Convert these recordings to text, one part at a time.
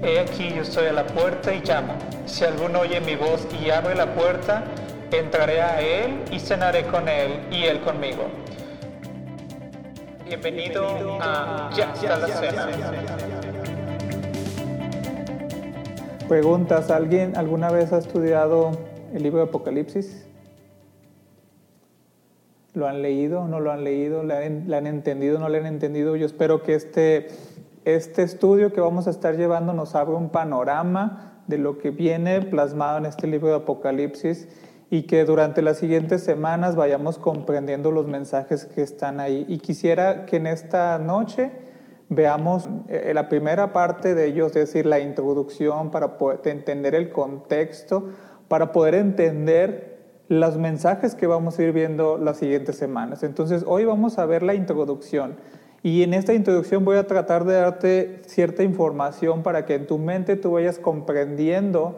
He aquí yo estoy a la puerta y llamo. Si alguno oye mi voz y abre la puerta, entraré a él y cenaré con él y él conmigo. Bienvenido, a Ya está la cena. Preguntas, ¿alguien alguna vez ha estudiado el libro de Apocalipsis? ¿Lo han leído? ¿No lo han leído? ¿Le han, han entendido? ¿No le han entendido? Yo espero que este, este estudio que vamos a estar llevando nos abra un panorama de lo que viene plasmado en este libro de Apocalipsis y que durante las siguientes semanas vayamos comprendiendo los mensajes que están ahí. Y quisiera que en esta noche veamos eh, la primera parte de ellos, es decir, la introducción para poder entender el contexto, para poder entender los mensajes que vamos a ir viendo las siguientes semanas. Entonces, hoy vamos a ver la introducción. Y en esta introducción voy a tratar de darte cierta información para que en tu mente tú vayas comprendiendo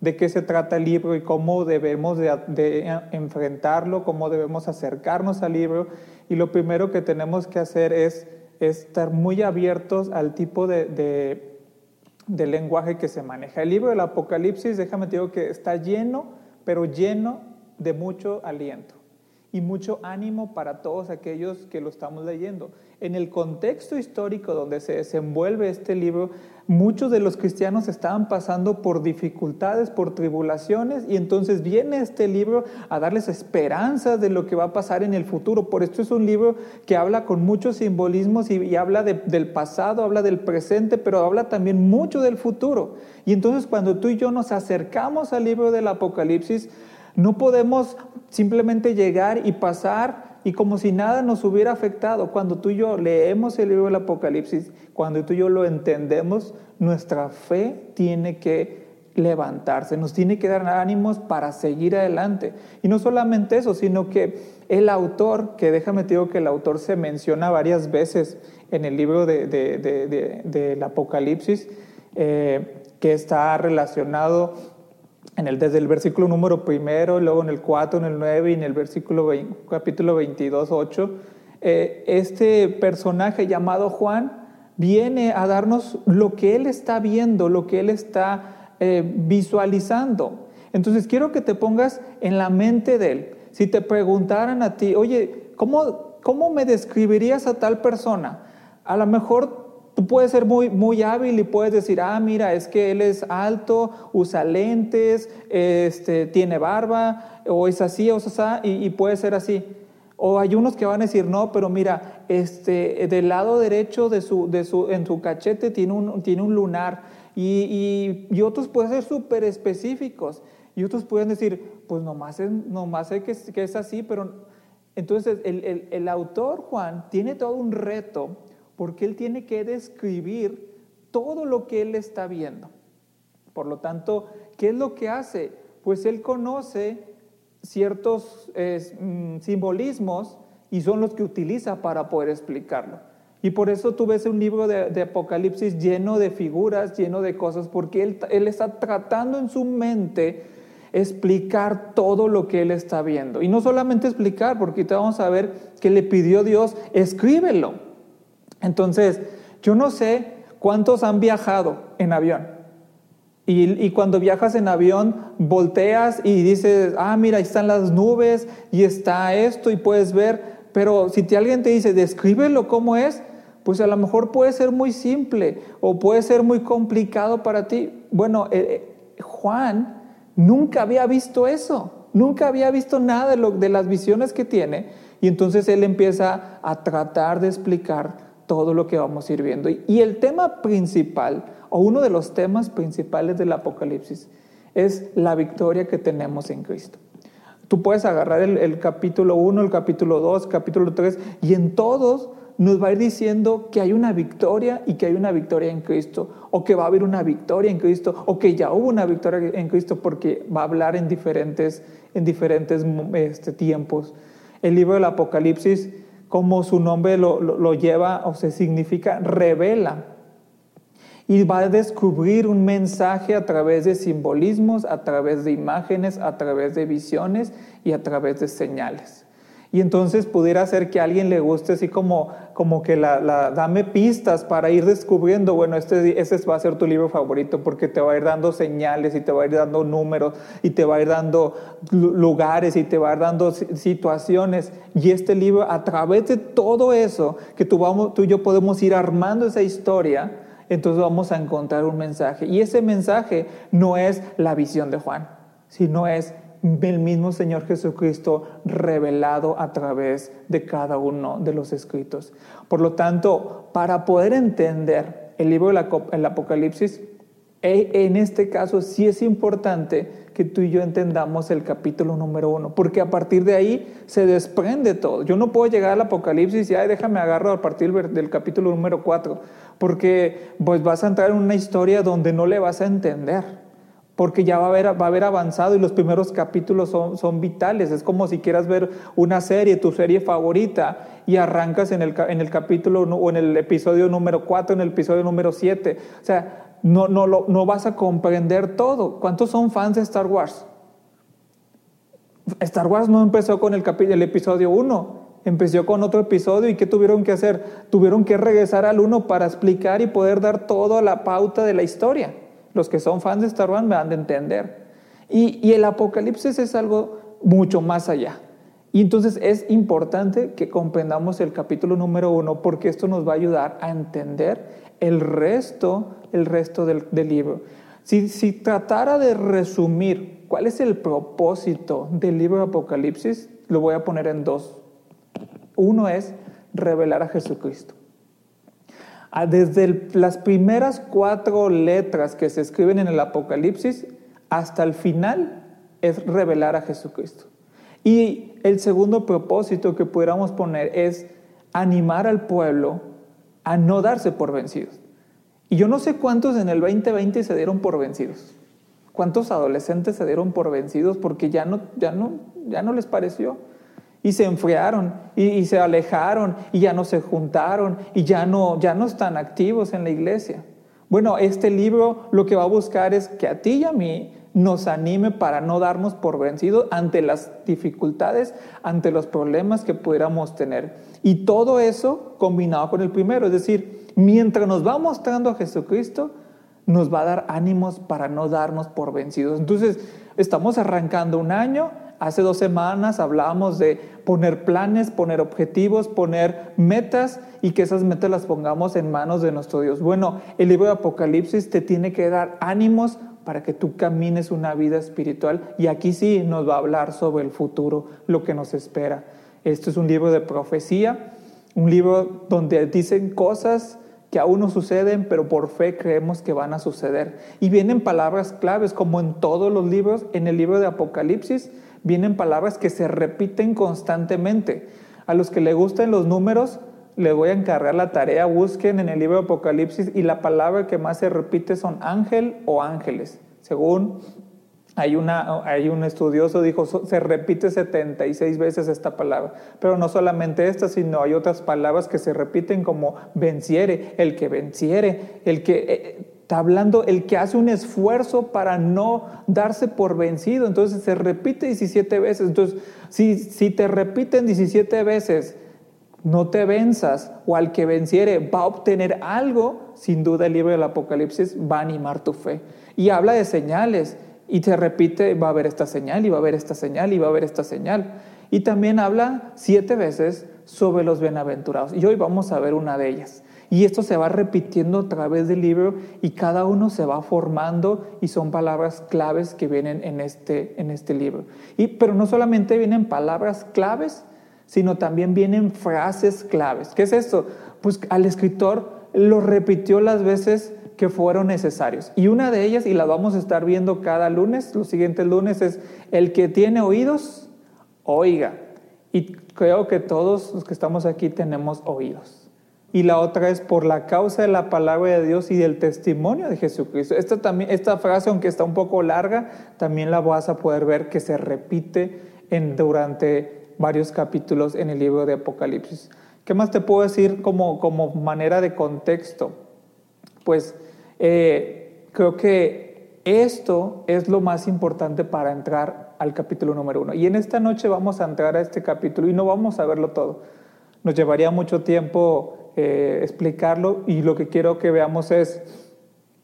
de qué se trata el libro y cómo debemos de, enfrentarlo, cómo debemos acercarnos al libro. Y lo primero que tenemos que hacer es, estar muy abiertos al tipo de, de, lenguaje que se maneja. El libro del Apocalipsis, déjame te digo que está lleno, pero lleno de mucho aliento y mucho ánimo para todos aquellos que lo estamos leyendo. En el contexto histórico donde se desenvuelve este libro, muchos de los cristianos estaban pasando por dificultades, por tribulaciones, y entonces viene este libro a darles esperanzas de lo que va a pasar en el futuro. Por esto es un libro que habla con muchos simbolismos y, habla del pasado, habla del presente, pero habla también mucho del futuro. Y entonces cuando tú y yo nos acercamos al libro del Apocalipsis, no podemos simplemente llegar y pasar y como si nada nos hubiera afectado. Cuando tú y yo leemos el libro del Apocalipsis, cuando tú y yo lo entendemos, nuestra fe tiene que levantarse, nos tiene que dar ánimos para seguir adelante. Y no solamente eso, sino que el autor, que déjame te digo que el autor se menciona varias veces en el libro del Apocalipsis, eh, que está relacionado en el, desde el versículo número primero, luego en el 4, en el 9 y en el versículo capítulo 22, 8, eh, este personaje llamado Juan viene a darnos lo que él está viendo, lo que él está eh, visualizando. Entonces quiero que te pongas en la mente de él. Si te preguntaran a ti, oye, ¿cómo, cómo me describirías a tal persona? A lo mejor Tú puedes ser muy, muy hábil y puedes decir, ah, mira, es que él es alto, usa lentes, este, tiene barba, o es así, o es así, y, puede ser así. O hay unos que van a decir, no, pero mira, este, del lado derecho de su, de su, en su cachete tiene un, tiene un lunar. Y, y, otros pueden ser súper específicos. Y otros pueden decir, pues nomás, nomás sé que, que es así, pero... Entonces el, el autor, Juan, tiene todo un reto porque él tiene que describir todo lo que él está viendo. Por lo tanto, ¿qué es lo que hace? Pues él conoce ciertos mm, simbolismos y son los que utiliza para poder explicarlo. Y por eso tú ves un libro de, Apocalipsis lleno de figuras, lleno de cosas, porque él, él está tratando en su mente explicar todo lo que él está viendo. Y no solamente explicar, porque te vamos a ver que le pidió Dios, escríbelo. Entonces, yo no sé cuántos han viajado en avión. Y, cuando viajas en avión, volteas y dices, ah, mira, ahí están las nubes y está esto y puedes ver. Pero si te, alguien te dice, descríbelo cómo es, pues a lo mejor puede ser muy simple o puede ser muy complicado para ti. Bueno, eh, eh, Juan nunca había visto eso, nunca había visto nada de, de las visiones que tiene. Y entonces él empieza a tratar de explicar todo lo que vamos a ir viendo. Y el tema principal, o uno de los temas principales del Apocalipsis, es la victoria que tenemos en Cristo. Tú puedes agarrar el, capítulo 1, el capítulo 2, capítulo 3, y en todos nos va a ir diciendo que hay una victoria y que hay una victoria en Cristo, o que va a haber una victoria en Cristo, o que ya hubo una victoria en Cristo, porque va a hablar en diferentes, en diferentes este, tiempos. El libro del Apocalipsis como su nombre lo, lleva o se significa, revela. Y va a descubrir un mensaje a través de simbolismos, a través de imágenes, a través de visiones y a través de señales. Y entonces pudiera ser que a alguien le guste así como, como que la, la, dame pistas para ir descubriendo, bueno, este, ese va a ser tu libro favorito porque te va a ir dando señales y te va a ir dando números y te va a ir dando lugares y te va a ir dando situaciones. Y este libro, a través de todo eso, que tú, vamos, tú y yo podemos ir armando esa historia, entonces vamos a encontrar un mensaje. Y ese mensaje no es la visión de Juan, sino es el mismo Señor Jesucristo revelado a través de cada uno de los escritos. Por lo tanto, para poder entender el libro del Apocalipsis, e, en este caso sí es importante que tú y yo entendamos el capítulo número uno, porque a partir de ahí se desprende todo. Yo no puedo llegar al Apocalipsis y, ay, déjame agarro a partir del capítulo número cuatro, porque pues vas a entrar en una historia donde no le vas a entender porque ya va a haber, avanzado y los primeros capítulos son, vitales. Es como si quieras ver una serie, tu serie favorita, y arrancas en el, capítulo o en el episodio número 4, en el episodio número 7. O sea, no vas a comprender todo. ¿Cuántos son fans de Star Wars? Star Wars no empezó con el, el episodio 1, empezó con otro episodio y ¿qué tuvieron que hacer? Tuvieron que regresar al 1 para explicar y poder dar toda la pauta de la historia. Los que son fans de Star Wars me han de entender. Y, el Apocalipsis es algo mucho más allá. Y entonces es importante que comprendamos el capítulo número uno porque esto nos va a ayudar a entender el resto, el resto del, libro. Si, si, tratara de resumir cuál es el propósito del libro Apocalipsis, lo voy a poner en dos. Uno es revelar a Jesucristo. Desde las primeras cuatro letras que se escriben en el Apocalipsis hasta el final es revelar a Jesucristo. Y el segundo propósito que pudiéramos poner es animar al pueblo a no darse por vencidos. Y yo no sé cuántos en el 2020 se dieron por vencidos. ¿Cuántos adolescentes se dieron por vencidos porque ya no, ya no, ya no les pareció? Y se enfriaron y, se alejaron y ya no se juntaron y ya no, ya no están activos en la iglesia. Bueno, este libro lo que va a buscar es que a ti y a mí nos anime para no darnos por vencidos ante las dificultades, ante los problemas que pudiéramos tener. Y todo eso combinado con el primero, es decir, mientras nos va mostrando a Jesucristo, nos va a dar ánimos para no darnos por vencidos. Entonces, estamos arrancando un año, Hace dos semanas hablábamos de poner planes, poner objetivos, poner metas y que esas metas las pongamos en manos de nuestro Dios. Bueno, el libro de Apocalipsis te tiene que dar ánimos para que tú camines una vida espiritual y aquí sí nos va a hablar sobre el futuro, lo que nos espera. Esto es un libro de profecía, un libro donde dicen cosas que aún no suceden, pero por fe creemos que van a suceder. Y vienen palabras claves, como en todos los libros, en el libro de Apocalipsis, vienen palabras que se repiten constantemente. A los que le gusten los números, les voy a encargar la tarea, busquen en el libro de Apocalipsis y la palabra que más se repite son ángel o ángeles. Según hay, una, hay un estudioso, dijo, se repite 76 veces esta palabra. Pero no solamente esta, sino hay otras palabras que se repiten como venciere, el que venciere, el que... Eh, Está hablando el que hace un esfuerzo para no darse por vencido. Entonces se repite 17 veces. Entonces, si, si te repiten 17 veces, no te venzas o al que venciere va a obtener algo, sin duda el libro del Apocalipsis va a animar tu fe. Y habla de señales y te repite, va a haber esta señal y va a haber esta señal y va a haber esta señal. Y también habla siete veces sobre los bienaventurados. Y hoy vamos a ver una de ellas. Y esto se va repitiendo a través del libro y cada uno se va formando y son palabras claves que vienen en este, en este libro. Y, pero no solamente vienen palabras claves, sino también vienen frases claves. ¿Qué es esto? Pues al escritor lo repitió las veces que fueron necesarios. Y una de ellas, y la vamos a estar viendo cada lunes, los siguientes lunes, es el que tiene oídos, oiga. Y creo que todos los que estamos aquí tenemos oídos y la otra es por la causa de la palabra de Dios y del testimonio de Jesucristo. Esta, también, esta frase, aunque está un poco larga, también la vas a poder ver que se repite en, durante varios capítulos en el libro de Apocalipsis. ¿Qué más te puedo decir como, como manera de contexto? Pues eh, creo que esto es lo más importante para entrar al capítulo número uno. Y en esta noche vamos a entrar a este capítulo y no vamos a verlo todo. Nos llevaría mucho tiempo eh, explicarlo y lo que quiero que veamos es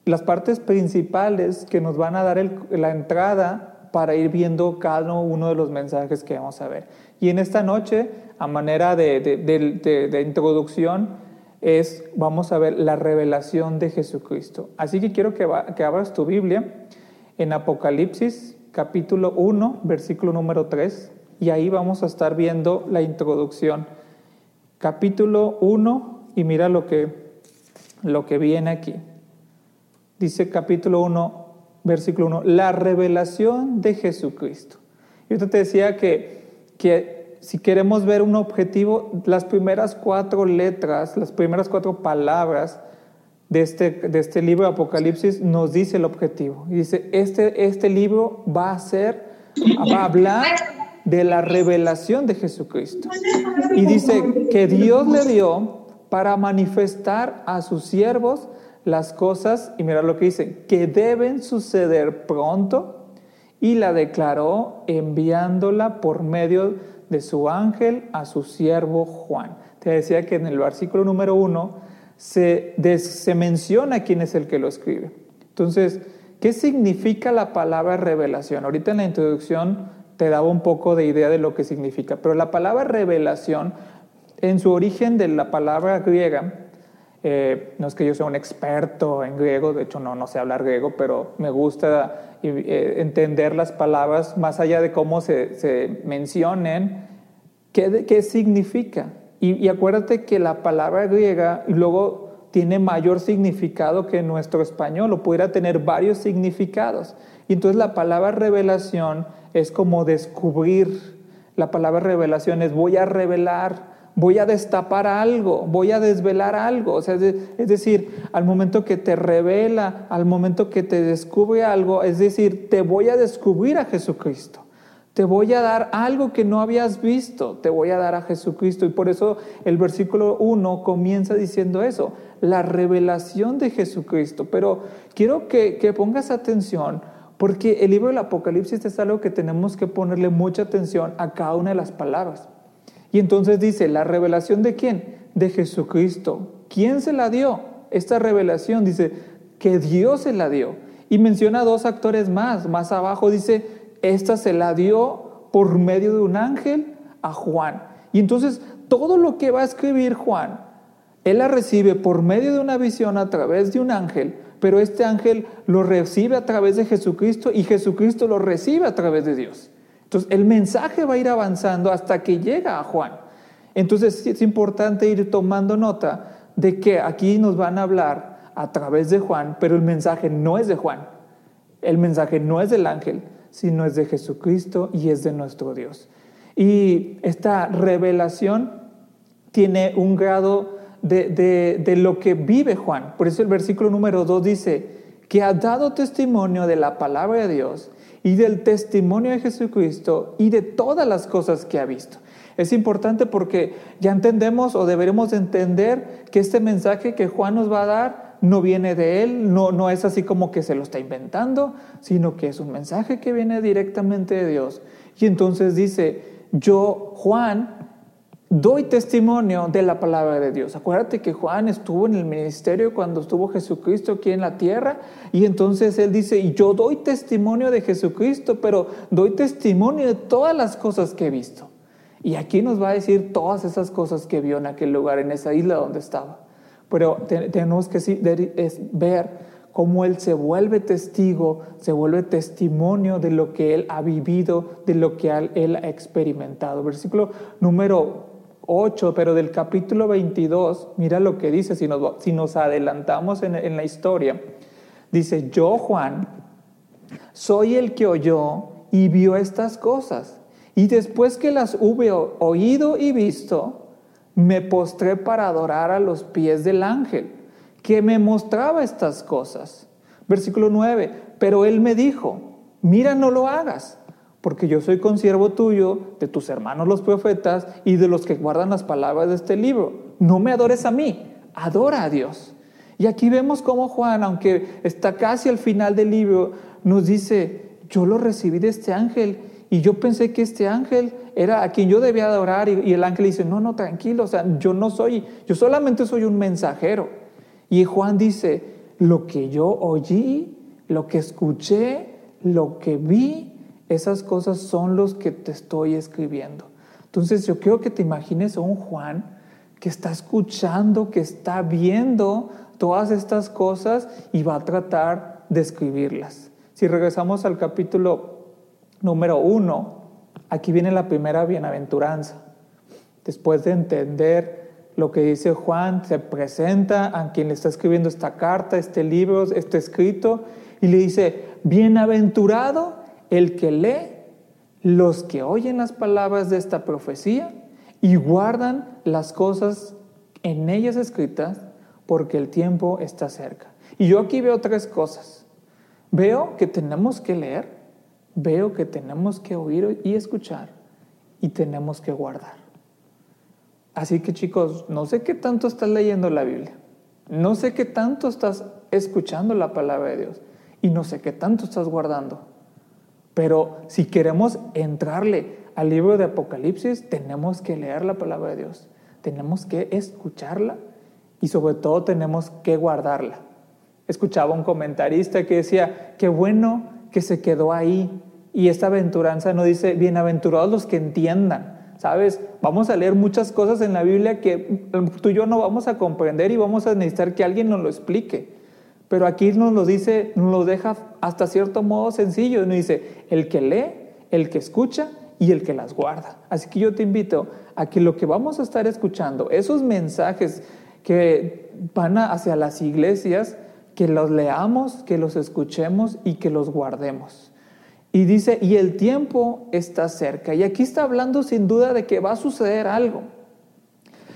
las partes principales que nos van a dar la entrada para ir viendo cada uno de los mensajes que vamos a ver. Y en esta noche, a manera de, de introducción, es, vamos a ver la revelación de Jesucristo. Así que quiero que, que abras tu Biblia en Apocalipsis capítulo 1, versículo número 3, y ahí vamos a estar viendo la introducción. Capítulo 1, y mira lo que, lo que viene aquí. Dice capítulo 1, versículo 1, la revelación de Jesucristo. Yo te decía que, que si queremos ver un objetivo, las primeras cuatro letras, las primeras cuatro palabras de este, de este libro de Apocalipsis nos dice el objetivo. Y dice, este, este libro va a ser, va a hablar de la revelación de Jesucristo. Y dice que Dios le dio para manifestar a sus siervos las cosas, y mira lo que dice, que deben suceder pronto, y la declaró enviándola por medio de su ángel a su siervo Juan. Te decía que en el versículo número uno se, se menciona quién es el que lo escribe. Entonces, ¿qué significa la palabra revelación? Ahorita en la introducción te daba un poco de idea de lo que significa, pero la palabra revelación, en su origen de la palabra griega, eh, no es que yo sea un experto en griego, de hecho no, no sé hablar griego, pero me gusta eh, entender las palabras más allá de cómo se, se mencionen, qué, qué significa. Y, y, acuérdate que la palabra griega luego tiene mayor significado que nuestro español, o pudiera tener varios significados. Y entonces la palabra revelación es como descubrir. La palabra revelación es voy a revelar, voy a destapar algo, voy a desvelar algo. O sea, es decir, al momento que te revela, al momento que te descubre algo, es decir, te voy a descubrir a Jesucristo. Te voy a dar algo que no habías visto, te voy a dar a Jesucristo. Y por eso el versículo 1 comienza diciendo eso, la revelación de Jesucristo. Pero quiero que, que pongas atención porque el libro del Apocalipsis es algo que tenemos que ponerle mucha atención a cada una de las palabras. Y entonces dice, ¿la revelación de quién? De Jesucristo. ¿Quién se la dio? Esta revelación dice que Dios se la dio. Y menciona dos actores más. Más abajo dice, esta se la dio por medio de un ángel a Juan. Y entonces todo lo que va a escribir Juan, él la recibe por medio de una visión a través de un ángel, pero este ángel lo recibe a través de Jesucristo y Jesucristo lo recibe a través de Dios. Entonces, el mensaje va a ir avanzando hasta que llega a Juan. Entonces, es importante ir tomando nota de que aquí nos van a hablar a través de Juan, pero el mensaje no es de Juan. El mensaje no es del ángel, sino es de Jesucristo y es de nuestro Dios. Y esta revelación tiene un grado de, de, lo que vive Juan. Por eso el versículo número 2 dice que ha dado testimonio de la palabra de Dios y del testimonio de Jesucristo y de todas las cosas que ha visto. Es importante porque ya entendemos o deberemos entender que este mensaje que Juan nos va a dar no viene de él, no, no es así como que se lo está inventando, sino que es un mensaje que viene directamente de Dios. Y entonces dice, yo, Juan, doy testimonio de la palabra de Dios. Acuérdate que Juan estuvo en el ministerio cuando estuvo Jesucristo aquí en la tierra y entonces él dice, yo doy testimonio de Jesucristo, pero doy testimonio de todas las cosas que he visto. Y aquí nos va a decir todas esas cosas que vio en aquel lugar, en esa isla donde estaba. Pero tenemos que ver cómo él se vuelve testigo, se vuelve testimonio de lo que él ha vivido, de lo que él ha experimentado. Versículo número 8, pero del capítulo 22, mira lo que dice, si nos, adelantamos en, en la historia, dice, yo Juan, soy el que oyó y vio estas cosas, y después que las hube oído y visto, me postré para adorar a los pies del ángel, que me mostraba estas cosas. Versículo 9, pero él me dijo, mira, no lo hagas porque yo soy consiervo tuyo, de tus hermanos los profetas y de los que guardan las palabras de este libro. No me adores a mí, adora a Dios. Y aquí vemos cómo Juan, aunque está casi al final del libro, nos dice, yo lo recibí de este ángel y yo pensé que este ángel era a quien yo debía adorar y, el ángel dice, no, no, tranquilo, o sea, yo no soy, yo solamente soy un mensajero. Y Juan dice, lo que yo oí, lo que escuché, lo que vi, esas cosas son los que te estoy escribiendo. Entonces yo quiero que te imagines a un Juan que está escuchando, que está viendo todas estas cosas y va a tratar de escribirlas. Si regresamos al capítulo número uno, aquí viene la primera bienaventuranza. Después de entender lo que dice Juan, se presenta a quien le está escribiendo esta carta, este libro, este escrito, y le dice, bienaventurado el que lee, los que oyen las palabras de esta profecía y guardan las cosas en ellas escritas, porque el tiempo está cerca. Y yo aquí veo tres cosas. Veo que tenemos que leer, veo que tenemos que oír y escuchar, y tenemos que guardar. Así que chicos, no sé qué tanto estás leyendo la Biblia, no sé qué tanto estás escuchando la palabra de Dios, y no sé qué tanto estás guardando. Pero si queremos entrarle al libro de Apocalipsis, tenemos que leer la palabra de Dios, tenemos que escucharla y sobre todo tenemos que guardarla. Escuchaba un comentarista que decía, qué bueno que se quedó ahí. Y esta aventuranza no dice, bienaventurados los que entiendan. ¿Sabes? Vamos a leer muchas cosas en la Biblia que tú y yo no vamos a comprender y vamos a necesitar que alguien nos lo explique. Pero aquí nos lo dice, nos lo deja hasta cierto modo sencillo. Nos dice, el que lee, el que escucha y el que las guarda. Así que yo te invito a que lo que vamos a estar escuchando, esos mensajes que van hacia las iglesias, que los leamos, que los escuchemos y que los guardemos. Y dice, y el tiempo está cerca. Y aquí está hablando sin duda de que va a suceder algo.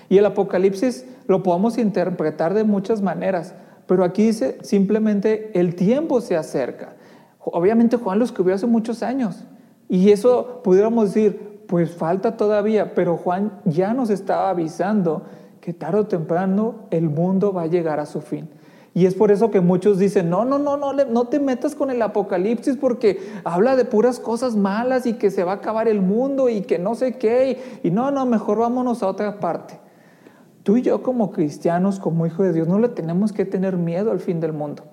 Y el Apocalipsis lo podemos interpretar de muchas maneras, pero aquí dice simplemente el tiempo se acerca. Obviamente Juan lo escribió hace muchos años. Y eso pudiéramos decir, pues falta todavía, pero Juan ya nos estaba avisando que tarde o temprano el mundo va a llegar a su fin. Y es por eso que muchos dicen, no, no, no, no, no te metas con el apocalipsis porque habla de puras cosas malas y que se va a acabar el mundo y que no sé qué. Y, no, no, mejor vámonos a otra parte. Tú y yo como cristianos, como hijos de Dios, no le tenemos que tener miedo al fin del mundo.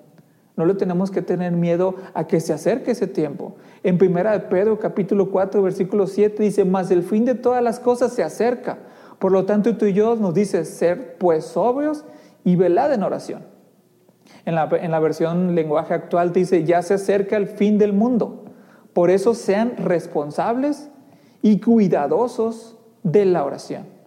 No le tenemos que tener miedo a que se acerque ese tiempo. En primera de Pedro capítulo 4 versículo 7 dice, mas el fin de todas las cosas se acerca. Por lo tanto, tú y yo nos dice ser pues sobrios y velad en oración. En la, en la versión lenguaje actual dice, ya se acerca el fin del mundo. Por eso sean responsables y cuidadosos de la oración.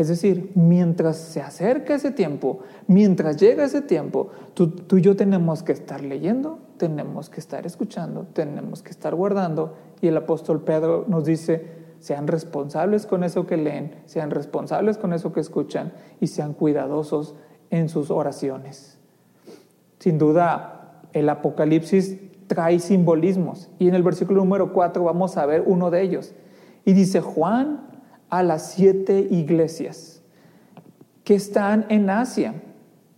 Es decir, mientras se acerca ese tiempo, mientras llega ese tiempo, tú, y yo tenemos que estar leyendo, tenemos que estar escuchando, tenemos que estar guardando. Y el apóstol Pedro nos dice, sean responsables con eso que leen, sean responsables con eso que escuchan y sean cuidadosos en sus oraciones. Sin duda, el Apocalipsis trae simbolismos y en el versículo número 4 vamos a ver uno de ellos. Y dice Juan a las siete iglesias que están en Asia.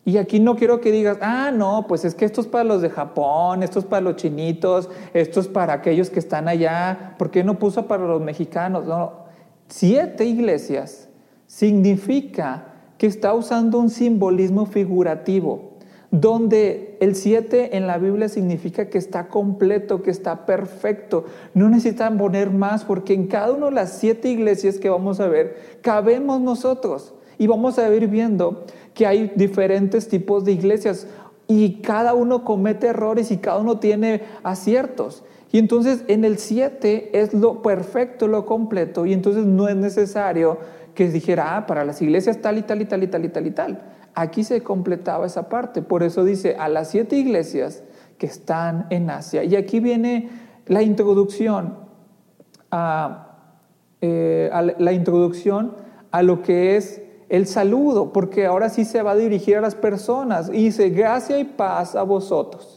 Y aquí no quiero que digas, ah, no, pues es que esto es para los de Japón, esto es para los chinitos, esto es para aquellos que están allá, ¿por qué no puso para los mexicanos? No, siete iglesias significa que está usando un simbolismo figurativo, donde el siete en la Biblia significa que está completo, que está perfecto. No necesitan poner más porque en cada una de las siete iglesias que vamos a ver, cabemos nosotros. Y vamos a ir viendo que hay diferentes tipos de iglesias y cada uno comete errores y cada uno tiene aciertos. Y entonces en el 7 es lo perfecto, lo completo, y entonces no es necesario que dijera, ah, para las iglesias tal y tal y tal y tal y tal y tal. Aquí se completaba esa parte. Por eso dice, a las siete iglesias que están en Asia. Y aquí viene la introducción a, eh, la introducción a lo que es el saludo, porque ahora sí se va a dirigir a las personas dice, gracia y paz a vosotros,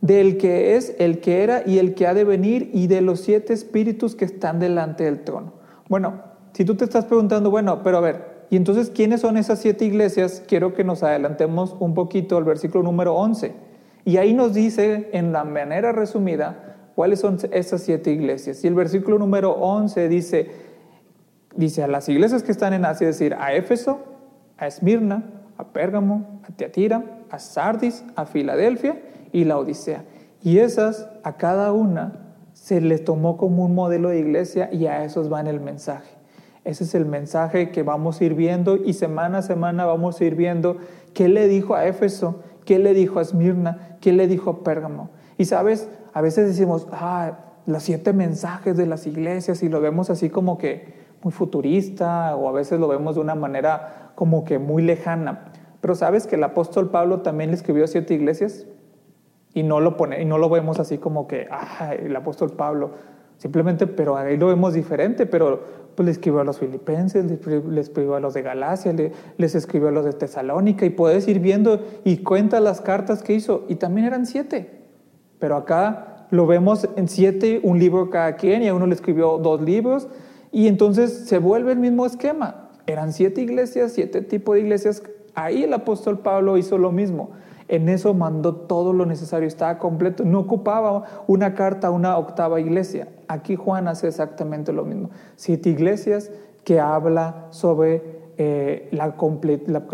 del que es, el que era y el que ha de venir y de los siete espíritus que están delante del trono. Bueno, si tú te estás preguntando, bueno, pero a ver, ¿y entonces quiénes son esas siete iglesias? Quiero que nos adelantemos un poquito al versículo número 11. Y ahí nos dice, en la manera resumida, ¿Cuáles son esas siete iglesias? Y el versículo número 11 dice, dice a las iglesias que están en Asia, es decir, a Éfeso, a Esmirna, a Pérgamo, a Teatira, a Sardis, a Filadelfia y la Odisea. Y esas, a cada una, se les tomó como un modelo de iglesia y a esos va el mensaje. Ese es el mensaje que vamos a ir viendo y semana a semana vamos a ir viendo qué le dijo a Éfeso, qué le dijo a Esmirna, qué le dijo a Pérgamo. Y sabes, a veces decimos, ah, los siete mensajes de las iglesias y lo vemos así como que muy futurista o a veces lo vemos de una manera como que muy lejana. Pero sabes que el apóstol Pablo también le escribió a siete iglesias y no lo pone y no lo vemos así como que ah, el apóstol Pablo simplemente pero ahí lo vemos diferente pero pues le escribió a los filipenses le escribió a los de Galacia les escribió a los de Tesalónica y puedes ir viendo y cuenta las cartas que hizo. Y también eran siete. Pero acá lo vemos en siete un libro cada quien y a uno le escribió dos libros y entonces se vuelve el mismo esquema. Eran siete iglesias siete tipos de iglesias. Ahí el apóstol Pablo hizo lo mismo en eso mandó todo lo necesario, estaba completo. No ocupaba una carta una octava iglesia. Aquí Juan hace exactamente lo mismo. Siete iglesias que habla sobre eh, la,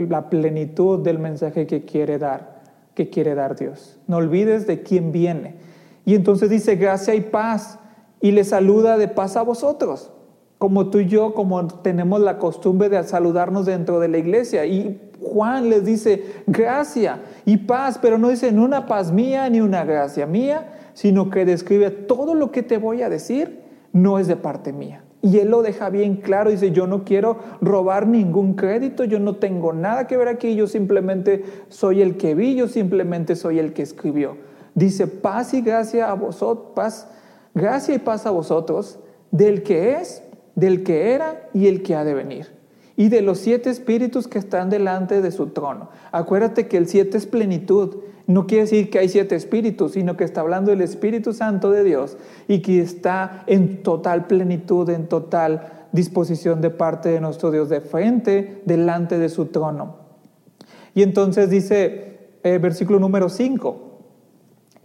la, plenitud del mensaje que quiere dar, que quiere dar Dios. No olvides de quién viene. Y entonces dice gracia y paz y le saluda de paz a vosotros como tú y yo, como tenemos la costumbre de saludarnos dentro de la iglesia. Y Juan les dice gracia y paz, pero no dice ni una paz mía ni una gracia mía, sino que describe todo lo que te voy a decir no es de parte mía. Y él lo deja bien claro, dice, yo no quiero robar ningún crédito, yo no tengo nada que ver aquí, yo simplemente soy el que vi, yo simplemente soy el que escribió. Dice, paz y gracia a vosotros, paz, gracia y paz a vosotros, del que es, del que era y el que ha de venir, y de los siete espíritus que están delante de su trono. Acuérdate que el siete es plenitud. No quiere decir que hay siete espíritus, sino que está hablando del Espíritu Santo de Dios y que está en total plenitud, en total disposición de parte de nuestro Dios, de frente, delante de su trono. Y entonces dice, eh, versículo número 5,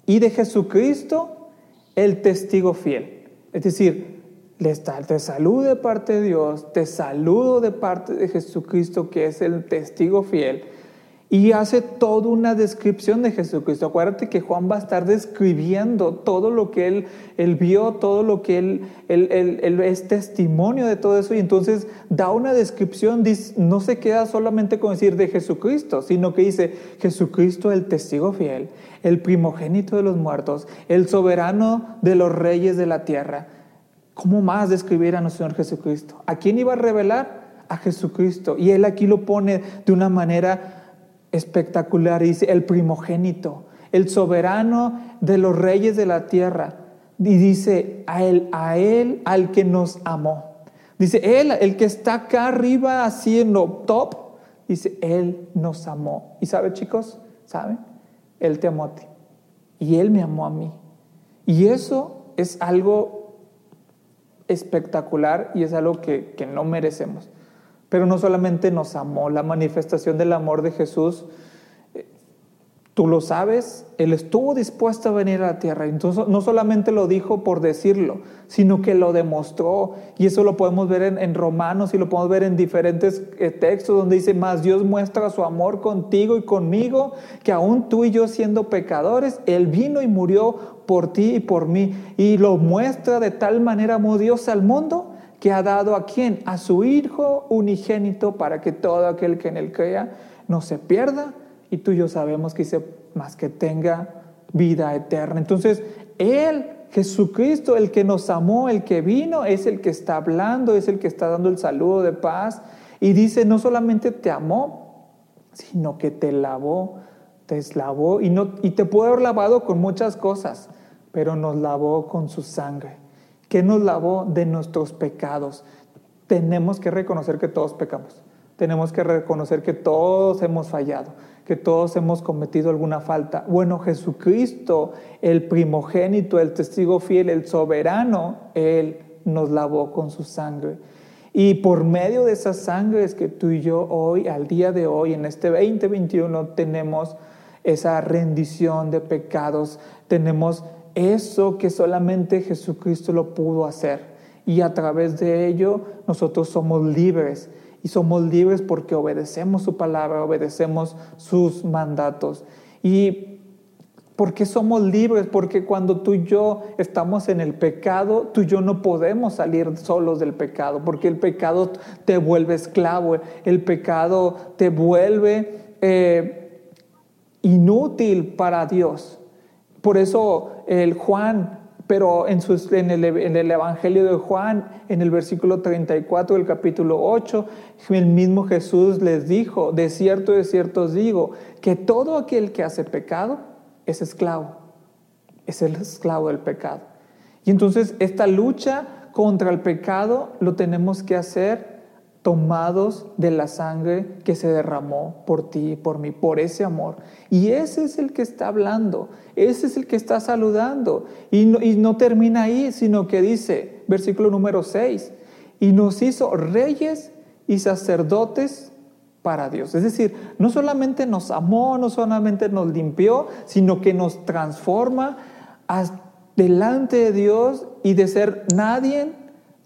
y de Jesucristo el testigo fiel. Es decir, te saludo de parte de Dios, te saludo de parte de Jesucristo, que es el testigo fiel, y hace toda una descripción de Jesucristo. Acuérdate que Juan va a estar describiendo todo lo que él, él vio, todo lo que él, él, es testimonio de todo eso, y entonces da una descripción, no se queda solamente con decir de Jesucristo, sino que dice Jesucristo el testigo fiel, el primogénito de los muertos, el soberano de los reyes de la tierra ¿Cómo más describir a nuestro Señor Jesucristo? ¿A quién iba a revelar? A Jesucristo. Y él aquí lo pone de una manera espectacular. Dice, el primogénito, el soberano de los reyes de la tierra. Y dice, a él, a él, al que nos amó. Dice, él, el que está acá arriba haciendo top, dice, él nos amó. Y sabe, chicos, ¿saben? Él te amó a ti. Y él me amó a mí. Y eso es algo espectacular y es algo que, no merecemos. Pero no solamente nos amó, la manifestación del amor de Jesús, tú lo sabes, Él estuvo dispuesto a venir a la tierra. Entonces, no solamente lo dijo por decirlo, sino que lo demostró. Y eso lo podemos ver en, Romanos y lo podemos ver en diferentes eh, textos donde dice, más Dios muestra su amor contigo y conmigo, que aún tú y yo siendo pecadores, Él vino y murió por ti y por mí. Y lo muestra de tal manera amó Dios al mundo que ha dado a quién? A su Hijo unigénito para que todo aquel que en él crea no se pierda. Y tú y yo sabemos que dice más que tenga vida eterna. Entonces, Él, Jesucristo, el que nos amó, el que vino, es el que está hablando, es el que está dando el saludo de paz. Y dice, no solamente te amó, sino que te lavó, te lavó y, no, y te puede haber lavado con muchas cosas pero nos lavó con su sangre. ¿Qué nos lavó de nuestros pecados? Tenemos que reconocer que todos pecamos. Tenemos que reconocer que todos hemos fallado, que todos hemos cometido alguna falta. Bueno, Jesucristo, el primogénito, el testigo fiel, el soberano, Él nos lavó con su sangre. Y por medio de esa sangre es que tú y yo hoy, al día de hoy, en este 2021, tenemos esa rendición de pecados, tenemos eso que solamente Jesucristo lo pudo hacer. Y a través de ello nosotros somos libres. Y somos libres porque obedecemos su palabra, obedecemos sus mandatos. Y ¿Por qué somos libres? Porque cuando tú y yo estamos en el pecado, tú y yo no podemos salir solos del pecado, porque el pecado te vuelve esclavo, el pecado te vuelve eh, inútil para Dios. Por eso el Juan, pero en, el, el, Evangelio de Juan, en el versículo 34 del capítulo 8, el mismo Jesús les dijo, de cierto, de cierto os digo, que todo aquel que hace pecado, es esclavo, es el esclavo del pecado. Y entonces esta lucha contra el pecado lo tenemos que hacer tomados de la sangre que se derramó por ti por mí, por ese amor. Y ese es el que está hablando, ese es el que está saludando. Y no, y no termina ahí, sino que dice, versículo número 6, y nos hizo reyes y sacerdotes para Dios. Es decir, no solamente nos amó, no solamente nos limpió, sino que nos transforma delante de Dios y de ser nadie,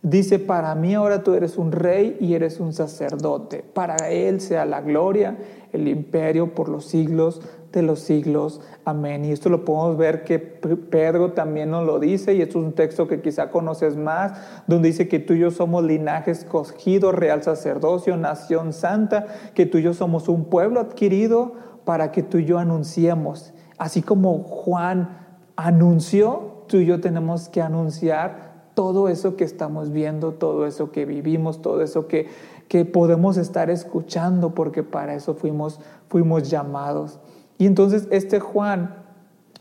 dice, para mí ahora tú eres un rey y eres un sacerdote. Para Él sea la gloria, el imperio por los siglos de los siglos. Amén. Y esto lo podemos ver que Pedro también nos lo dice, y esto es un texto que quizá conoces más, donde dice que tú y yo somos linaje escogido, real sacerdocio, nación santa, que tú y yo somos un pueblo adquirido para que tú y yo anunciemos. Así como Juan anunció, tú y yo tenemos que anunciar todo eso que estamos viendo, todo eso que vivimos, todo eso que, que podemos estar escuchando, porque para eso fuimos, fuimos llamados. Y entonces este Juan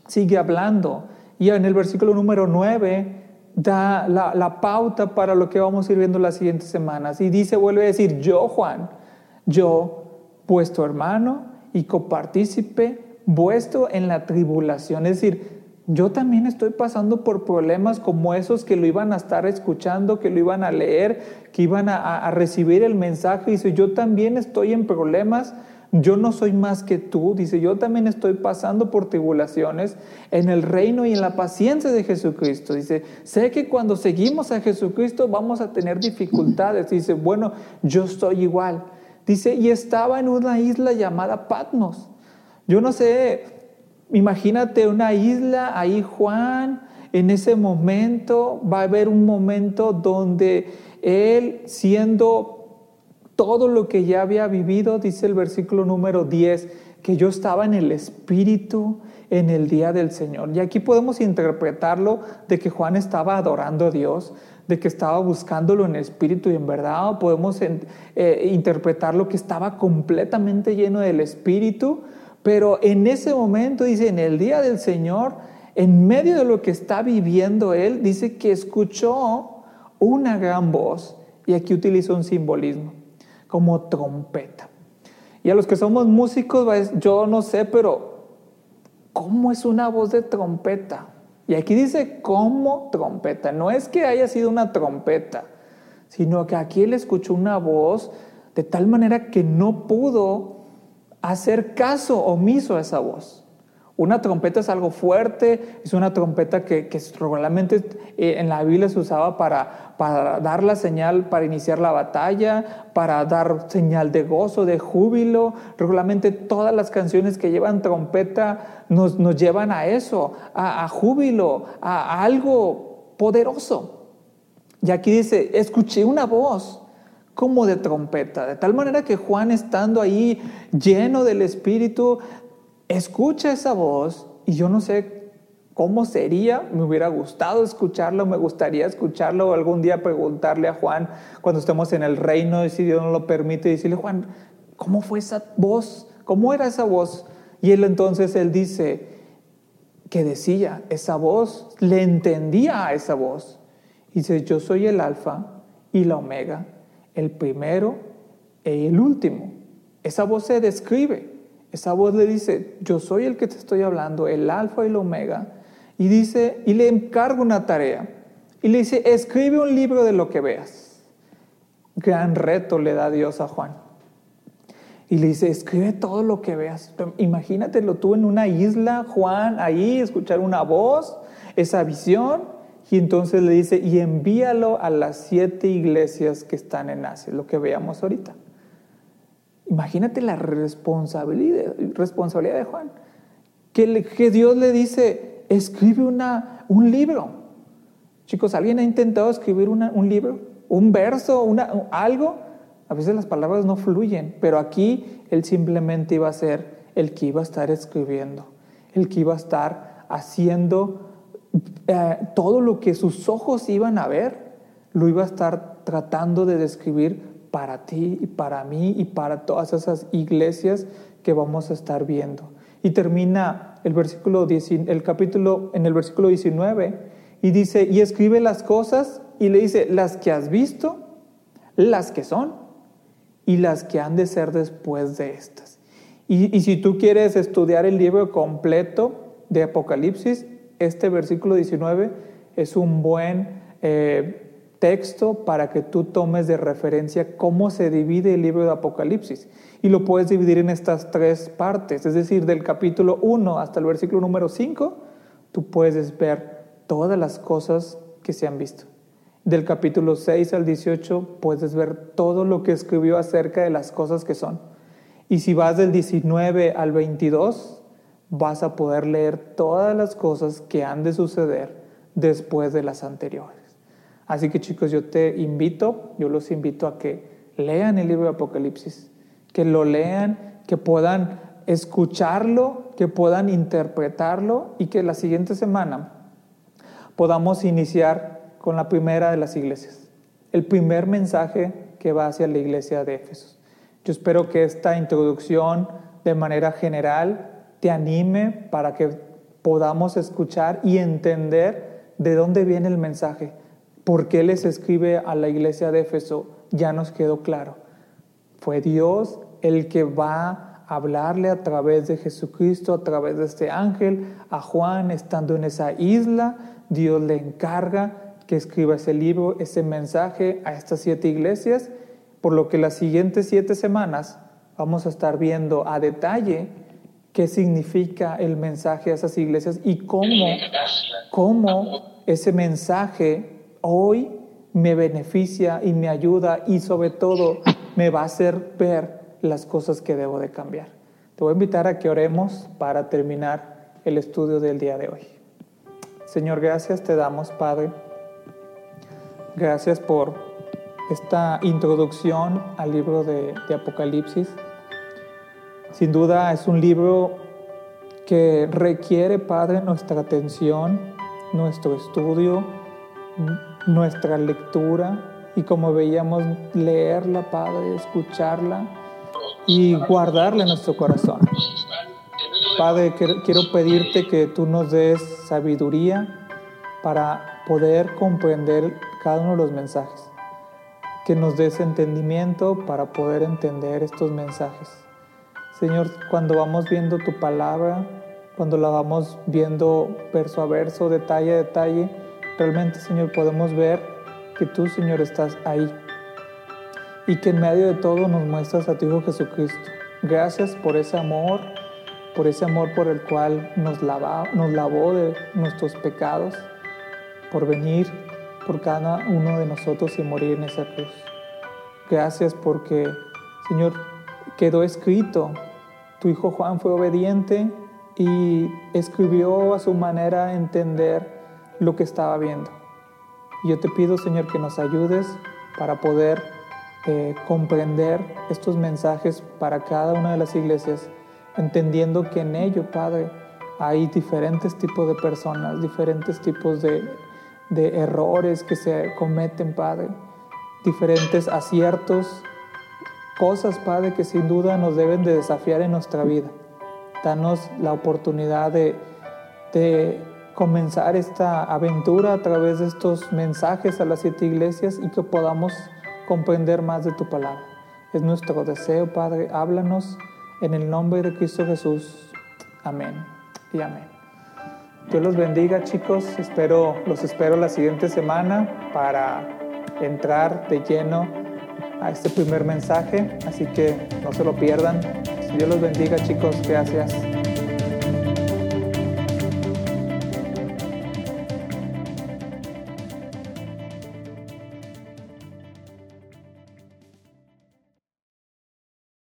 sigue hablando y en el versículo número 9 da la, pauta para lo que vamos a ir viendo las siguientes semanas. Y dice, vuelve a decir, yo Juan, yo, vuestro hermano y copartícipe vuestro en la tribulación. Es decir, yo también estoy pasando por problemas como esos que lo iban a estar escuchando, que lo iban a leer, que iban a, recibir el mensaje. Dice, yo también estoy en problemas yo no soy más que tú, dice, yo también estoy pasando por tribulaciones en el reino y en la paciencia de Jesucristo. Dice, sé que cuando seguimos a Jesucristo vamos a tener dificultades. Dice, bueno, yo estoy igual. Dice, y estaba en una isla llamada Patmos. Yo no sé, imagínate una isla, ahí Juan, en ese momento va a haber un momento donde él siendo todo lo que ya había vivido, dice el versículo número 10, que yo estaba en el Espíritu en el día del Señor. Y aquí podemos interpretarlo de que Juan estaba adorando a Dios, de que estaba buscándolo en espíritu y en verdad, o podemos eh, interpretarlo que estaba completamente lleno del Espíritu, pero en ese momento, dice, en el día del Señor, en medio de lo que está viviendo él, dice que escuchó una gran voz, y aquí utiliza un simbolismo como trompeta. Y a los que somos músicos, yo no sé, pero ¿cómo es una voz de trompeta? Y aquí dice como trompeta. No es que haya sido una trompeta, sino que aquí él escuchó una voz de tal manera que no pudo hacer caso omiso a esa voz. Una trompeta es algo fuerte, es una trompeta que, que regularmente eh, en la Biblia se usaba para, para, dar la señal para iniciar la batalla, para dar señal de gozo, de júbilo. Regularmente todas las canciones que llevan trompeta nos, nos llevan a eso, a, júbilo, a, a algo poderoso. Y aquí dice, escuché una voz como de trompeta, de tal manera que Juan estando ahí lleno del Espíritu, escucha esa voz y yo no sé cómo sería, me hubiera gustado escucharlo, me gustaría escucharlo o algún día preguntarle a Juan cuando estemos en el reino y si Dios nos lo permite, decirle, Juan, ¿cómo fue esa voz? ¿Cómo era esa voz? Y él entonces, él dice que decía esa voz, le entendía a esa voz. Y dice, yo soy el alfa y la omega, el primero y el último. Esa voz se describe. Esa voz le dice, yo soy el que te estoy hablando, el alfa y el omega. Y dice, y le encargo una tarea. Y le dice, escribe un libro de lo que veas. Gran reto le da Dios a Juan. Y le dice, escribe todo lo que veas. Imagínatelo tú en una isla, Juan, ahí, escuchar una voz, esa visión y entonces le dice, y envíalo a las siete iglesias que están en Asia, lo que veamos ahorita. Imagínate la responsabilidad, responsabilidad de Juan. Que, que Dios le dice, escribe una, un libro. Chicos, ¿alguien ha intentado escribir un libro? ¿Un verso? Una, ¿Algo? A veces las palabras no fluyen, pero aquí él simplemente iba a ser el que iba a estar escribiendo, el que iba a estar haciendo eh, todo lo que sus ojos iban a ver, lo iba a estar tratando de describir para ti y para mí y para todas esas iglesias que vamos a estar viendo. Y termina el versículo el capítulo en el versículo 19 y dice, "Y escribe las cosas" y le dice, "las que has visto, las que son y las que han de ser después de estas." Y, y si tú quieres estudiar el libro completo de Apocalipsis, este versículo 19 es un buen eh, texto para que tú tomes de referencia cómo se divide el libro de Apocalipsis. Y lo puedes dividir en estas tres partes, es decir, del capítulo 1 hasta el versículo número 5, tú puedes ver todas las cosas que se han visto. Del capítulo 6 al 18 puedes ver todo lo que escribió acerca de las cosas que son. Y si vas del 19 al 22, vas a poder leer todas las cosas que han de suceder después de las anteriores. Así que chicos, yo te invito, yo los invito a que lean el libro de Apocalipsis, que lo lean, que puedan escucharlo, que puedan interpretarlo y que la siguiente semana podamos iniciar con la primera de las iglesias, el primer mensaje que va hacia la iglesia de Éfeso. Yo espero que esta introducción de manera general te anime para que podamos escuchar y entender de dónde viene el mensaje ¿Por qué les escribe a la iglesia de Éfeso? Ya nos quedó claro. Fue Dios el que va a hablarle a través de Jesucristo, a través de este ángel, a Juan estando en esa isla. Dios le encarga que escriba ese libro, ese mensaje a estas siete iglesias, por lo que las siguientes siete semanas vamos a estar viendo a detalle qué significa el mensaje a esas iglesias y cómo, cómo ese mensaje hoy me beneficia y me ayuda y sobre todo me va a hacer ver las cosas que debo de cambiar. Te voy a invitar a que oremos para terminar el estudio del día de hoy. Señor, gracias te damos, Padre. Gracias por esta introducción al libro de, de Apocalipsis. Sin duda es un libro que requiere, Padre, nuestra atención, nuestro estudio, nuestra lectura y como veíamos, leerla, Padre, escucharla y guardarla en nuestro corazón. Padre, quiero pedirte que tú nos des sabiduría para poder comprender cada uno de los mensajes, que nos des entendimiento para poder entender estos mensajes. Señor, cuando vamos viendo tu palabra, cuando la vamos viendo verso a verso, detalle a detalle, Realmente, Señor, podemos ver que tú, Señor, estás ahí y que en medio de todo nos muestras a tu Hijo Jesucristo. Gracias por ese amor, por ese amor por el cual nos, lava, nos lavó de nuestros pecados, por venir por cada uno de nosotros y morir en esa cruz. Gracias porque, Señor, quedó escrito, tu Hijo Juan fue obediente y escribió a su manera entender lo que estaba viendo. Yo te pido, Señor, que nos ayudes para poder eh, comprender estos mensajes para cada una de las iglesias, entendiendo que en ello, Padre, hay diferentes tipos de personas, diferentes tipos de, de errores que se cometen, Padre, diferentes aciertos, cosas, Padre, que sin duda nos deben de desafiar en nuestra vida. Danos la oportunidad de, comenzar esta aventura a través de estos mensajes a las siete iglesias y que podamos comprender más de tu palabra. Es nuestro deseo, Padre, háblanos en el nombre de Cristo Jesús. Amén y amén. Dios los bendiga, chicos. Espero, los espero la siguiente semana para entrar de lleno a este primer mensaje, así que no se lo pierdan. Dios los bendiga, chicos. Gracias.